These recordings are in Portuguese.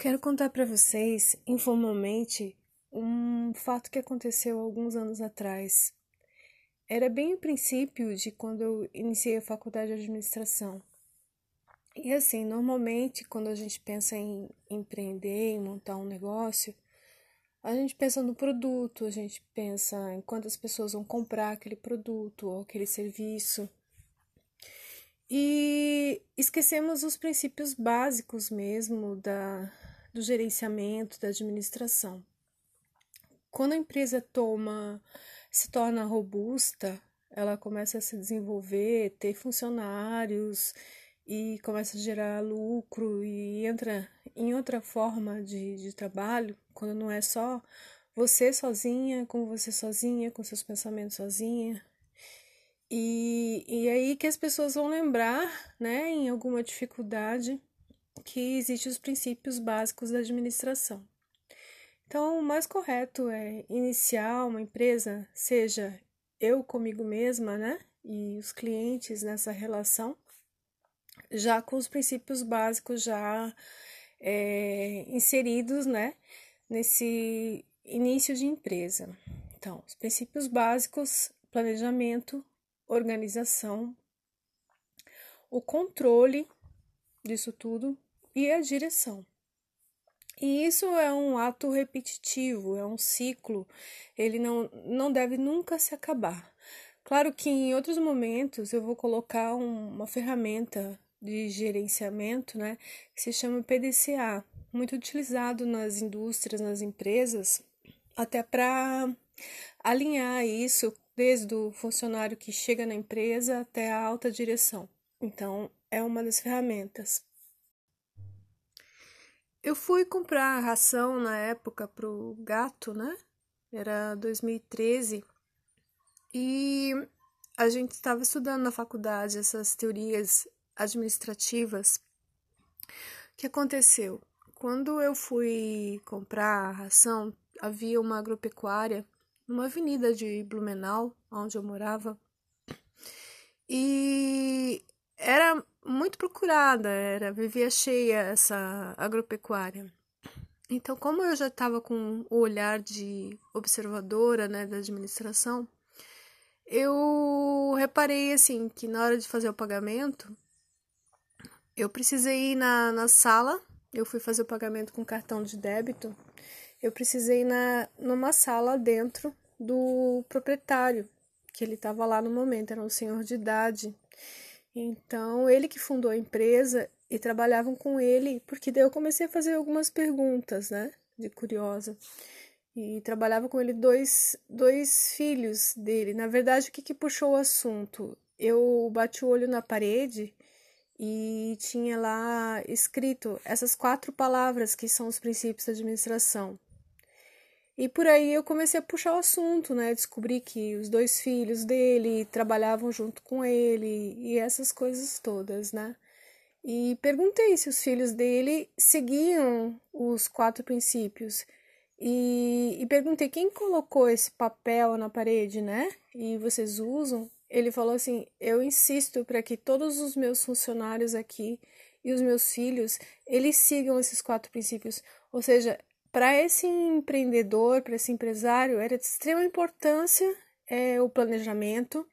Quero contar para vocês, informalmente, um fato que aconteceu alguns anos atrás. Era bem o princípio de quando eu iniciei a faculdade de administração. E assim, normalmente, quando a gente pensa em empreender, em montar um negócio, a gente pensa no produto, a gente pensa em quantas pessoas vão comprar aquele produto ou aquele serviço. E esquecemos os princípios básicos mesmo da, do gerenciamento, da administração. Quando a empresa toma, se torna robusta, ela começa a se desenvolver, ter funcionários e começa a gerar lucro e entra em outra forma de, de trabalho, quando não é só você sozinha, com você sozinha, com seus pensamentos sozinha. E, e é aí que as pessoas vão lembrar, né, em alguma dificuldade, que existem os princípios básicos da administração. Então, o mais correto é iniciar uma empresa, seja eu comigo mesma, né, e os clientes nessa relação, já com os princípios básicos já é, inseridos, né, nesse início de empresa. Então, os princípios básicos: planejamento, organização, o controle disso tudo e a direção. E isso é um ato repetitivo, é um ciclo, ele não, não deve nunca se acabar. Claro que em outros momentos eu vou colocar um, uma ferramenta de gerenciamento, né, que se chama PDCA, muito utilizado nas indústrias, nas empresas, até para alinhar isso desde o funcionário que chega na empresa até a alta direção. Então, é uma das ferramentas. Eu fui comprar ração na época pro gato, né? Era 2013. E a gente estava estudando na faculdade essas teorias administrativas. O que aconteceu? Quando eu fui comprar ração, havia uma agropecuária numa avenida de Blumenau, onde eu morava. E era muito procurada, era vivia cheia essa agropecuária. Então, como eu já estava com o olhar de observadora, né, da administração, eu reparei assim que na hora de fazer o pagamento, eu precisei ir na, na sala, eu fui fazer o pagamento com cartão de débito, eu precisei ir na numa sala dentro do proprietário, que ele estava lá no momento, era um senhor de idade. Então, ele que fundou a empresa e trabalhavam com ele, porque daí eu comecei a fazer algumas perguntas, né, de curiosa. E trabalhava com ele dois, dois filhos dele. Na verdade, o que, que puxou o assunto? Eu bati o olho na parede e tinha lá escrito essas quatro palavras que são os princípios da administração. E por aí eu comecei a puxar o assunto, né? Descobri que os dois filhos dele trabalhavam junto com ele e essas coisas todas, né? E perguntei se os filhos dele seguiam os quatro princípios. E, e perguntei quem colocou esse papel na parede, né? E vocês usam? Ele falou assim: eu insisto para que todos os meus funcionários aqui e os meus filhos eles sigam esses quatro princípios. Ou seja, para esse empreendedor, para esse empresário, era de extrema importância é, o planejamento,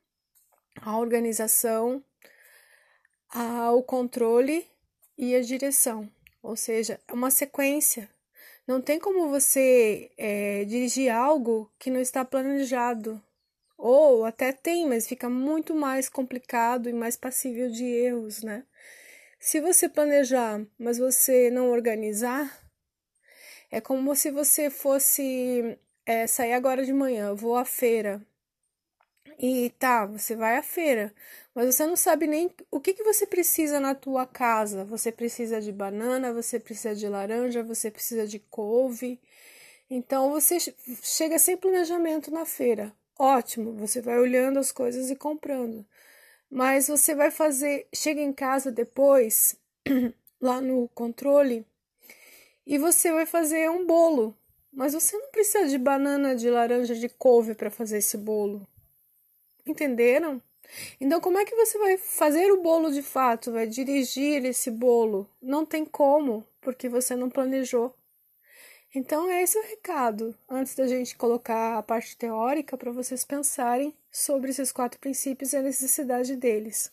a organização, a, o controle e a direção. Ou seja, é uma sequência. Não tem como você é, dirigir algo que não está planejado. Ou até tem, mas fica muito mais complicado e mais passível de erros, né? Se você planejar, mas você não organizar, é como se você fosse é, sair agora de manhã, vou à feira. E tá, você vai à feira, mas você não sabe nem o que, que você precisa na tua casa. Você precisa de banana, você precisa de laranja, você precisa de couve. Então você chega sem planejamento na feira. Ótimo, você vai olhando as coisas e comprando. Mas você vai fazer, chega em casa depois, lá no controle, e você vai fazer um bolo. Mas você não precisa de banana, de laranja, de couve para fazer esse bolo. Entenderam? Então, como é que você vai fazer o bolo de fato? Vai dirigir esse bolo? Não tem como, porque você não planejou. Então, esse é o recado. Antes da gente colocar a parte teórica, para vocês pensarem sobre esses quatro princípios e a necessidade deles.